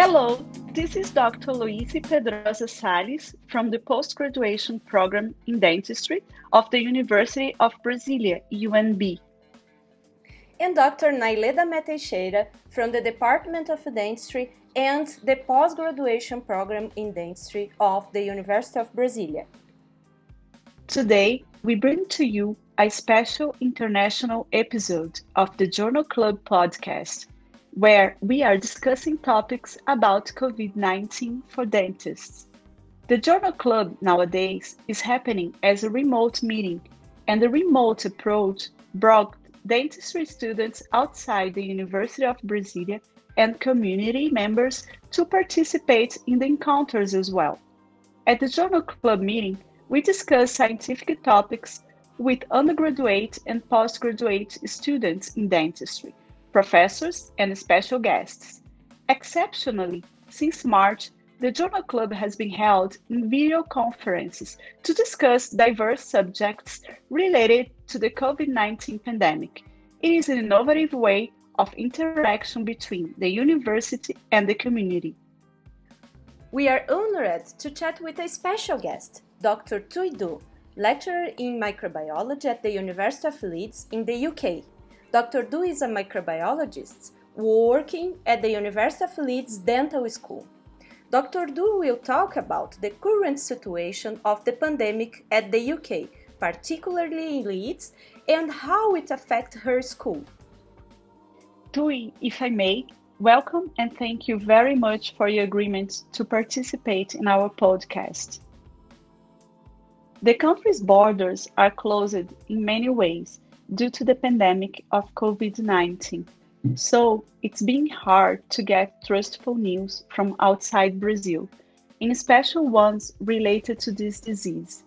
Hello, this is Dr. Loise Pedrosa Salles from the postgraduation program in dentistry of the University of Brasilia, UNB. And Dr. Naile Damé-Teixeira from the Department of Dentistry and the postgraduation program in dentistry of the University of Brasilia. Today, we bring to you a special international episode of the Journal Club podcast where we are discussing topics about COVID 19 for dentists. The Journal Club nowadays is happening as a remote meeting, and the remote approach brought dentistry students outside the University of Brasilia and community members to participate in the encounters as well. At the Journal Club meeting, we discuss scientific topics with undergraduate and postgraduate students in dentistry professors, and special guests. Exceptionally, since March, the Journal Club has been held in video conferences to discuss diverse subjects related to the COVID 19 pandemic. It is an innovative way of interaction between the university and the community. We are honored to chat with a special guest, Dr. Thuy Do, lecturer in microbiology at the University of Leeds in the UK. Dr. Do is a microbiologist working at the University of Leeds Dental School. Dr. Do will talk about the current situation of the pandemic at the UK, particularly in Leeds, and how it affects her school. Thuy, if I may, welcome and thank you very much for your agreement to participate in our podcast. The country's borders are closed in many ways due to the pandemic of COVID 19. So it's been hard to get trustful news from outside Brazil, in special ones related to this disease.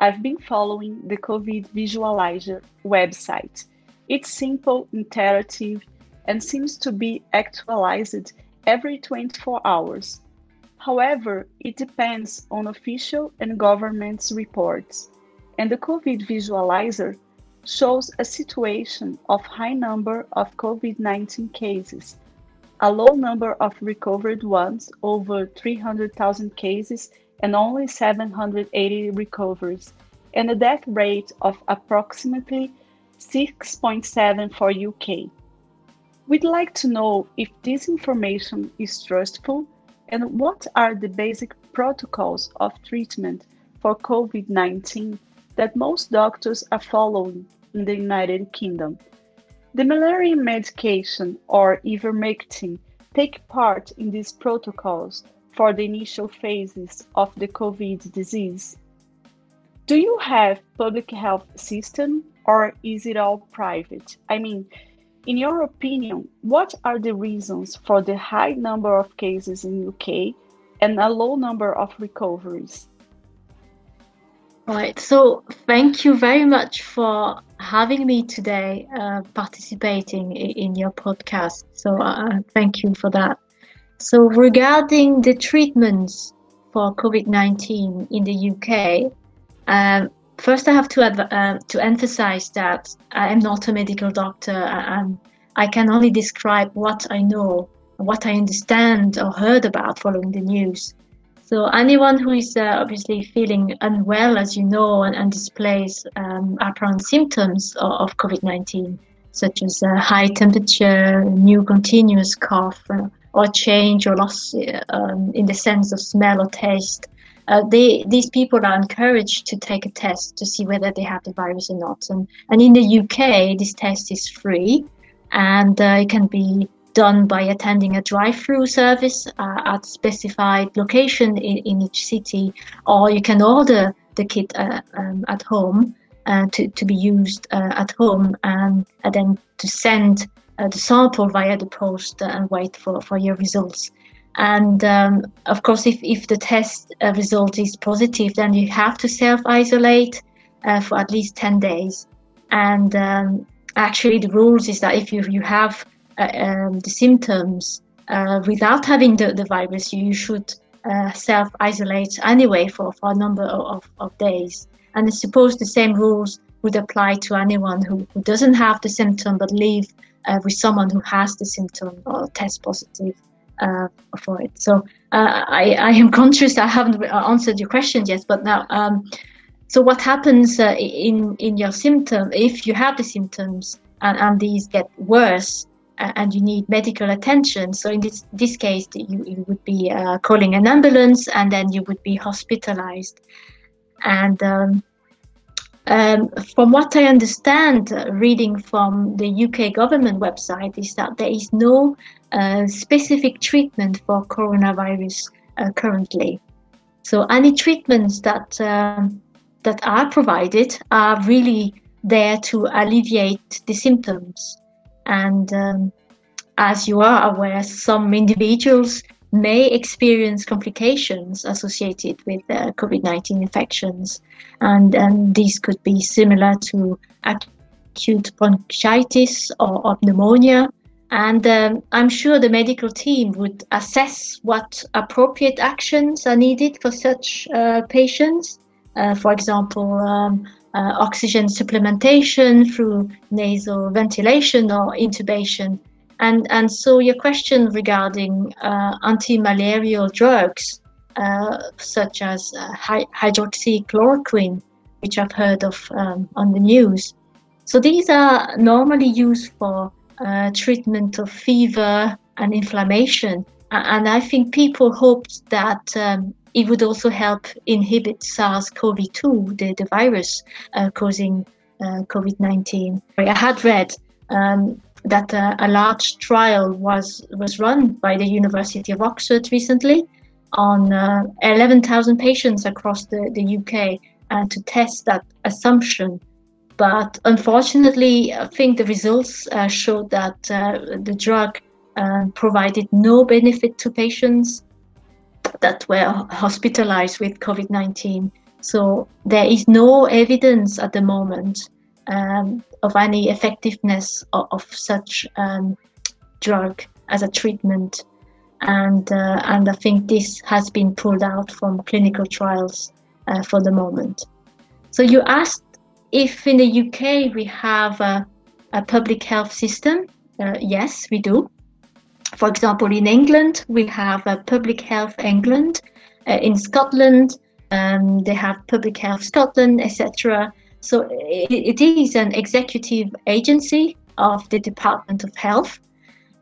I've been following the COVID Visualizer website. It's simple, interactive, and seems to be actualized every 24 hours. However, it depends on official and government's reports, and the COVID Visualizer shows a situation of high number of COVID-19 cases, a low number of recovered ones, over 300,000 cases and only 780 recoveries, and a death rate of approximately 6.7 for UK. We'd like to know if this information is trustful and what are the basic protocols of treatment for COVID 19 that most doctors are following in the United Kingdom. The malaria medication or ivermectin take part in these protocols for the initial phases of the COVID disease. Do you have public health system or is it all private? I mean, in your opinion, what are the reasons for the high number of cases in UK and a low number of recoveries? Right. So thank you very much for having me today, uh, participating in your podcast. So uh, thank you for that. So regarding the treatments for COVID nineteen in the UK, um, first I have to adv- uh, to emphasize that I am not a medical doctor. I, I can only describe what I know, what I understand or heard about following the news. So anyone who is uh, obviously feeling unwell, as you know, and, and displays um, apparent symptoms of, of COVID-19, such as uh, high temperature, new continuous cough, uh, or change or loss uh, um, in the sense of smell or taste, uh, they, these people are encouraged to take a test to see whether they have the virus or not. And, and in the UK, this test is free and uh, it can be done by attending a drive-through service uh, at specified location in, in, each city, or you can order the kit uh, um, at home uh, to, to be used uh, at home and, and, then to send uh, the sample via the post and wait for, for your results. And um, of course, if, if the test uh, result is positive, then you have to self-isolate for at least 10 days. And um, actually, the rules is that if you, you have uh, um, the symptoms uh, without having the, the virus, you should uh, self isolate anyway for, for a number of, of days. And I suppose the same rules would apply to anyone who, who doesn't have the symptom but live uh, with someone who has the symptom or test positive uh, for it. So uh, I, I am conscious I haven't answered your question yet, but now, um, so what happens uh, in in your symptom if you have the symptoms and, and these get worse and you need medical attention? So in this this case, you, you would be uh, calling an ambulance and then you would be hospitalized. And um, um, from what I understand, uh, reading from the UK government website, is that there is no uh, specific treatment for coronavirus uh, currently. So any treatments that um, that are provided are really there to alleviate the symptoms. And um, as you are aware, some individuals may experience complications associated with uh, COVID 19 infections. And, and these could be similar to acute bronchitis or, or pneumonia. And um, I'm sure the medical team would assess what appropriate actions are needed for such uh, patients. Uh, for example, um, uh, oxygen supplementation through nasal ventilation or intubation and, and so your question regarding uh, anti-malarial drugs, uh, such as uh, hydroxychloroquine, which I've heard of um, on the news. So these are normally used for uh, treatment of fever and inflammation. And I think people hoped that um, it would also help inhibit SARS-CoV-2, the, the virus uh, causing uh, COVID-19. I had read um, that uh, a large trial was was run by the University of Oxford recently on uh, 11,000 patients across the, the UK uh, to test that assumption. But unfortunately, I think the results uh, showed that uh, the drug uh, provided no benefit to patients that were hospitalized with COVID 19. So there is no evidence at the moment um, of any effectiveness of, of such um, drug as a treatment. And, uh, and I think this has been pulled out from clinical trials uh, for the moment. So you asked if in the UK we have a, a public health system. Uh, yes, we do. For example, in England, we have a Public Health England. Uh, in Scotland, um, they have Public Health Scotland, etc. So it, it is an executive agency of the Department of Health.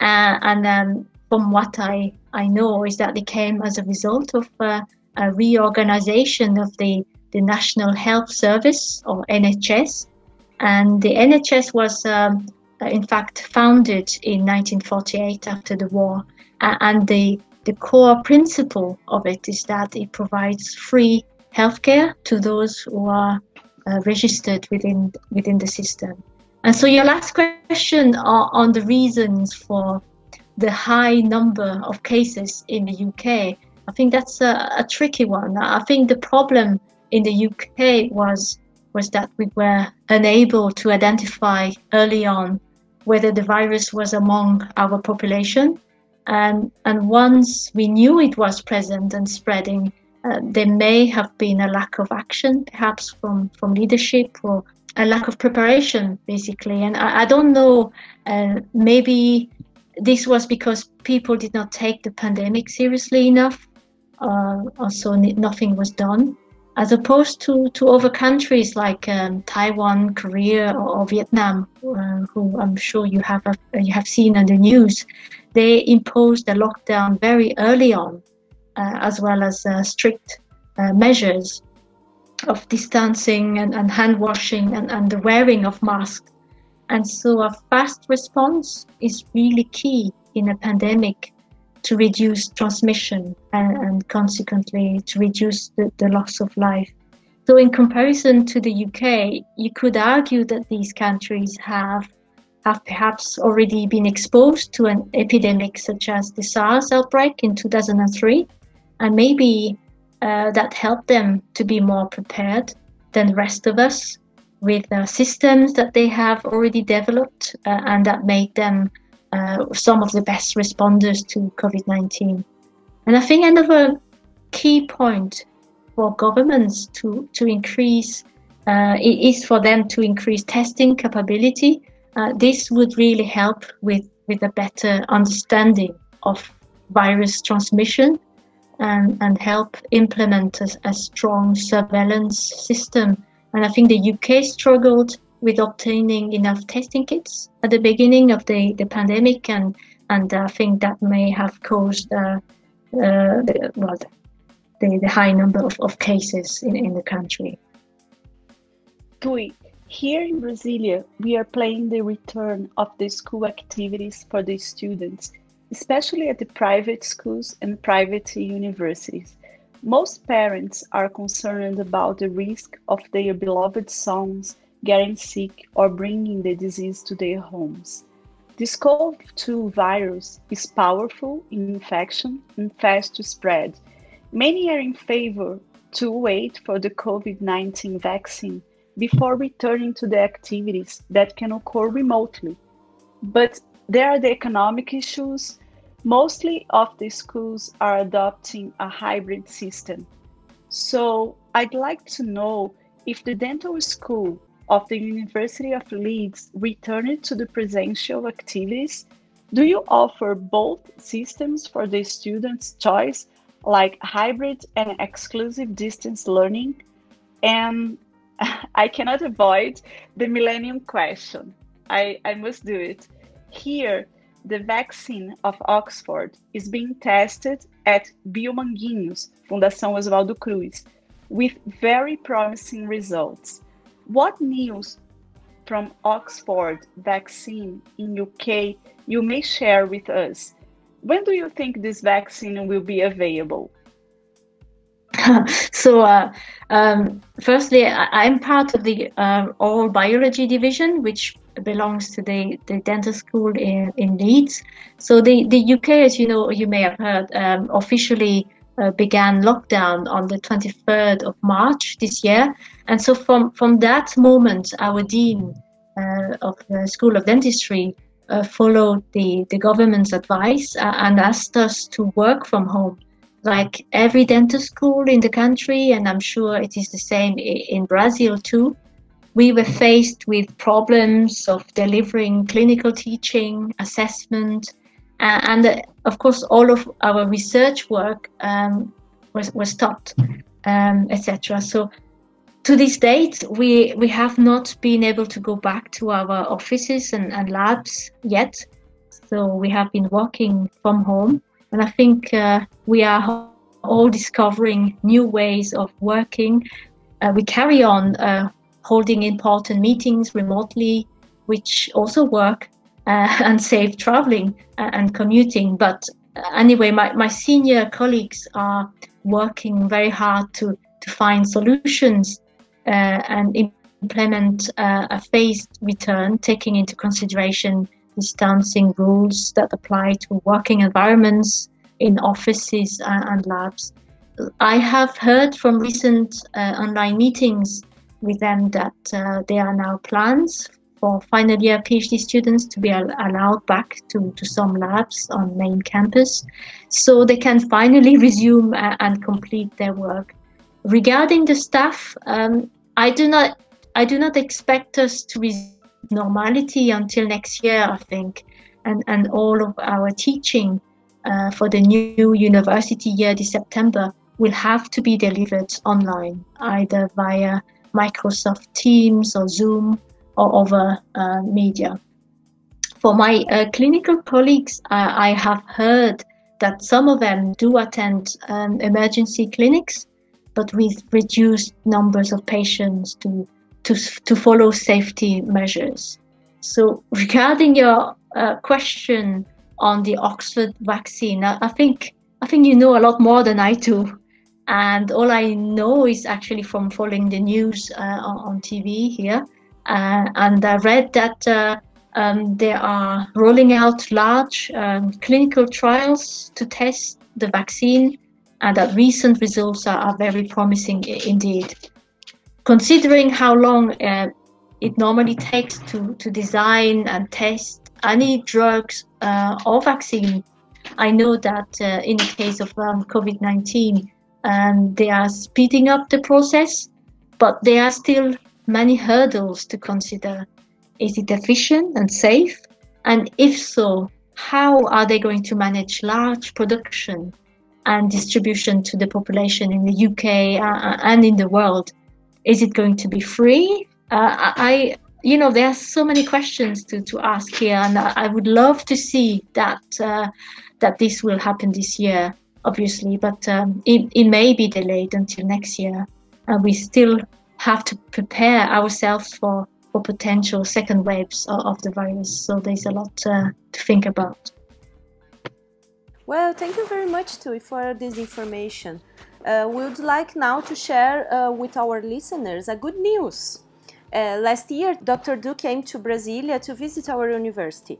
Uh, and um, from what I, I know is that it came as a result of uh, a reorganization of the, the National Health Service or NHS. And the NHS was um, uh, in fact founded in 1948 after the war. And the, the core principle of it is that it provides free healthcare to those who are uh, registered within within the system. And so your last question on the reasons for the high number of cases in the UK, I think that's a, a tricky one. I think the problem in the UK was was that we were unable to identify early on whether the virus was among our population. And, and once we knew it was present and spreading, uh, there may have been a lack of action, perhaps from, from leadership or a lack of preparation, basically. And I, I don't know, uh, maybe this was because people did not take the pandemic seriously enough, uh, so nothing was done. As opposed to, to other countries like um, Taiwan, Korea, or, or Vietnam, uh, who I'm sure you have uh, you have seen on the news, they imposed a lockdown very early on, uh, as well as uh, strict uh, measures of distancing and, and hand washing and, and the wearing of masks. And so a fast response is really key in a pandemic to reduce transmission and, and consequently to reduce the, the loss of life. So, in comparison to the UK, you could argue that these countries have have perhaps already been exposed to an epidemic such as the SARS outbreak in 2003 and maybe uh, that helped them to be more prepared than the rest of us with uh, systems that they have already developed uh, and that made them uh, some of the best responders to COVID 19. And I think another key point for governments to, to increase uh, is for them to increase testing capability. Uh, this would really help with, with a better understanding of virus transmission and, and help implement a, a strong surveillance system. And I think the UK struggled with obtaining enough testing kits at the beginning of the, the pandemic, and and I think that may have caused uh, uh, the, well, the, the high number of, of cases in, in the country. Thuy, here in Brasilia, we are planning the return of the school activities for the students, especially at the private schools and private universities. Most parents are concerned about the risk of their beloved sons getting sick or bringing the disease to their homes. This SARS-CoV-2 virus is powerful in infection and fast to spread. Many are in favor to wait for the COVID-19 vaccine before returning to the activities that can occur remotely. But there are the economic issues. Mostly of the schools are adopting a hybrid system. So I'd like to know if the dental school of the University of Leeds returned to the presential activities, do you offer both systems for the students' choice, like hybrid and exclusive distance learning? And I cannot avoid the millennium question. I, I must do it. Here, the vaccine of Oxford is being tested at Biomanguinhos, Fundação Oswaldo Cruz, with very promising results. What news from Oxford vaccine in UK you may share with us? When do you think this vaccine will be available? so, uh, um, firstly, I, am part of the uh, oral biology division, which belongs to the, the dental school in, in Leeds. So, the, the UK, as you know, you may have heard, um, officially uh, began lockdown on the 23rd of March this year. And so from, from that moment, our dean uh, of the School of Dentistry uh, followed the, the government's advice uh, and asked us to work from home. Like every dental school in the country, and I'm sure it is the same in Brazil too, we were faced with problems of delivering clinical teaching, assessment, and uh, of course, all of our research work um, was, was stopped, um, etc. So to this date, we, we have not been able to go back to our offices and, and labs yet. So we have been working from home. And I think uh, we are all discovering new ways of working. Uh, we carry on uh, holding important meetings remotely, which also work uh, and save traveling uh, and commuting. But uh, anyway, my, my senior colleagues are working very hard to, to find solutions and implement a phased return, taking into consideration distancing rules that apply to working environments in offices and labs. I have heard from recent uh, online meetings with them that uh, there are now plans for final year PhD students to be allowed back to, to some labs on main campus so they can finally resume and complete their work. Regarding the staff, um, I do not I do not expect us to resume normality until next year, I think, and, and all of our teaching uh, for the new university year this September will have to be delivered online, either via Microsoft Teams or Zoom or over uh, media. For my uh, clinical colleagues, I have heard that some of them do attend um, emergency clinics, but with reduced numbers of patients to, to, to follow safety measures. So, regarding your uh, question on the Oxford vaccine, I, I, think I think you know a lot more than I do, and all I know is actually from following the news uh, on, on TV here. Uh, and I read that uh, um, they are rolling out large um, clinical trials to test the vaccine, and that recent results are, are very promising indeed. Considering how long uh, it normally takes to, to design and test any drugs uh, or vaccine, I know that uh, in the case of um, COVID 19, um, they are speeding up the process, but there are still many hurdles to consider. Is it efficient and safe? And if so, how are they going to manage large production and distribution to the population in the UK uh, and in the world? Is it going to be free? Uh, I, you know, there are so many questions to, to ask here, and I would love to see that uh, that this will happen this year, obviously, but um, it, it may be delayed until next year. And we still have to prepare ourselves for, for potential second waves of, of the virus. So there's a lot uh, to think about. Well, thank you very much, Thuy, for this information. Uh, we would like now to share uh, with our listeners a good news. Uh, last year, Dr. Do came to Brasilia to visit our university.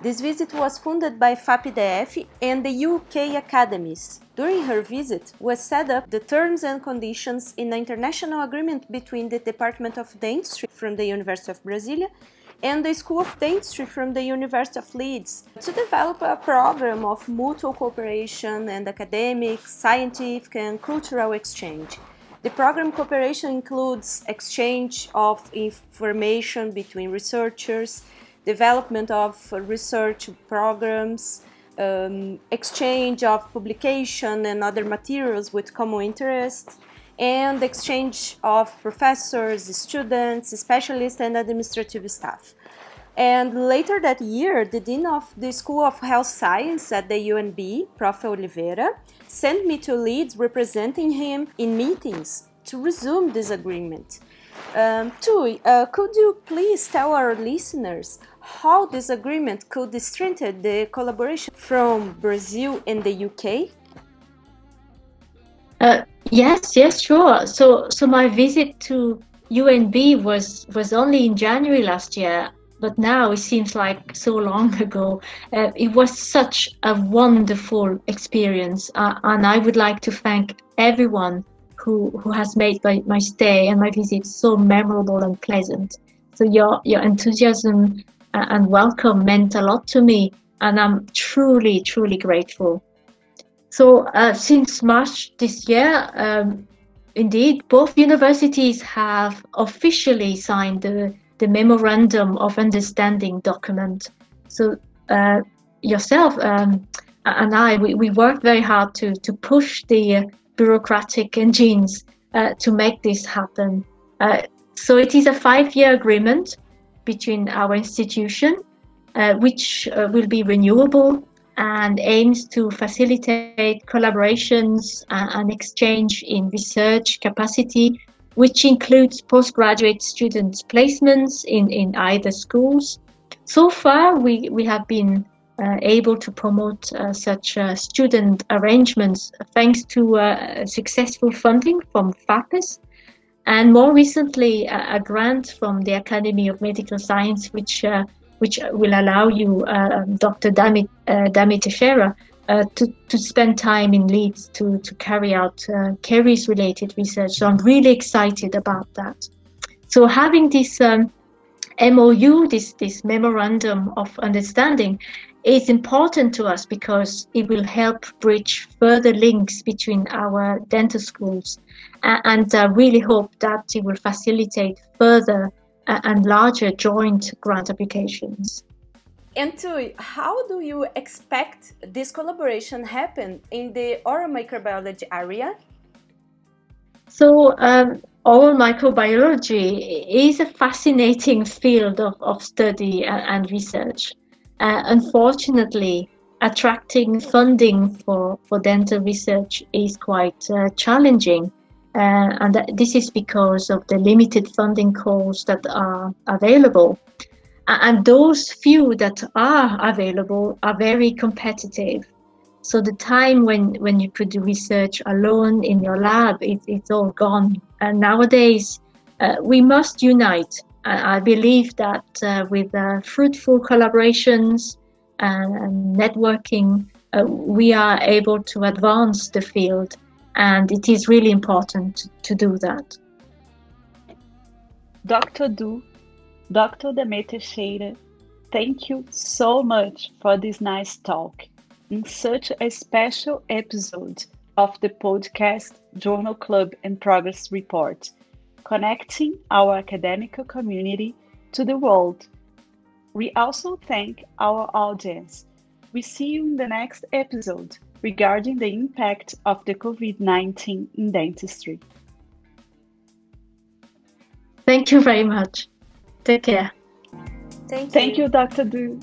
This visit was funded by FAPDF and the UK Academies. During her visit was set up the terms and conditions in an international agreement between the Department of Dentistry from the University of Brasilia and the School of Dentistry from the University of Leeds to develop a program of mutual cooperation and academic, scientific, and cultural exchange. The program cooperation includes exchange of information between researchers, development of research programs, um, exchange of publication and other materials with common interests, and the exchange of professors, students, specialists, and administrative staff. And later that year, the Dean of the School of Health Science at the UNB, Prof. Oliveira, sent me to Leeds representing him in meetings to resume this agreement. Um, Thuy, uh, could you please tell our listeners how this agreement could strengthen the collaboration from Brazil and the UK? Uh, yes, yes, sure. So, so my visit to UNB was was only in January last year, but now it seems like so long ago. Uh, it was such a wonderful experience, uh, and I would like to thank everyone who who has made my, my stay and my visit so memorable and pleasant. So your your enthusiasm and welcome meant a lot to me, and I'm truly, truly grateful. So, uh, since March this year, um, indeed, both universities have officially signed the, the Memorandum of Understanding document. So, uh, yourself um, and I, we, we worked very hard to, to push the bureaucratic engines uh, to make this happen. Uh, so, it is a five year agreement between our institution, uh, which uh, will be renewable and aims to facilitate collaborations and exchange in research capacity, which includes postgraduate students' placements in, in either schools. So far, we, we have been uh, able to promote uh, such uh, student arrangements thanks to uh, successful funding from FAPES, and more recently a, grant from the Academy of Medical Science, which uh, which will allow you, uh, Dr. Damé, uh, Damé Teixeira, uh, to, to spend time in Leeds to, to carry out uh, caries related research. So I'm really excited about that. So having this um, MOU, this, this memorandum of understanding, is important to us because it will help bridge further links between our dental schools and I really hope that it will facilitate further uh, and larger joint grant applications. And Thuy, how do you expect this collaboration happen in the oral microbiology area? So, um, oral microbiology is a fascinating field of, of study and, and research. Uh, unfortunately, attracting funding for, for dental research is quite uh, challenging uh, and this is because of the limited funding calls that are available. And those few that are available are very competitive. So the time when, when you could do research alone in your lab, it, it's all gone. And nowadays, uh, we must unite. I believe that uh, with uh, fruitful collaborations and, and networking, uh, we are able to advance the field and it is really important to do that. Dr. Do, Dr. Damé Teixeira, thank you so much for this nice talk in such a special episode of the podcast Journal Club and Progress Report, connecting our academic community to the world. We also thank our audience We see you in the next episode regarding the impact of the COVID 19 in dentistry. Thank you very much. Take care. Thank you. Thank you, Dr. Do.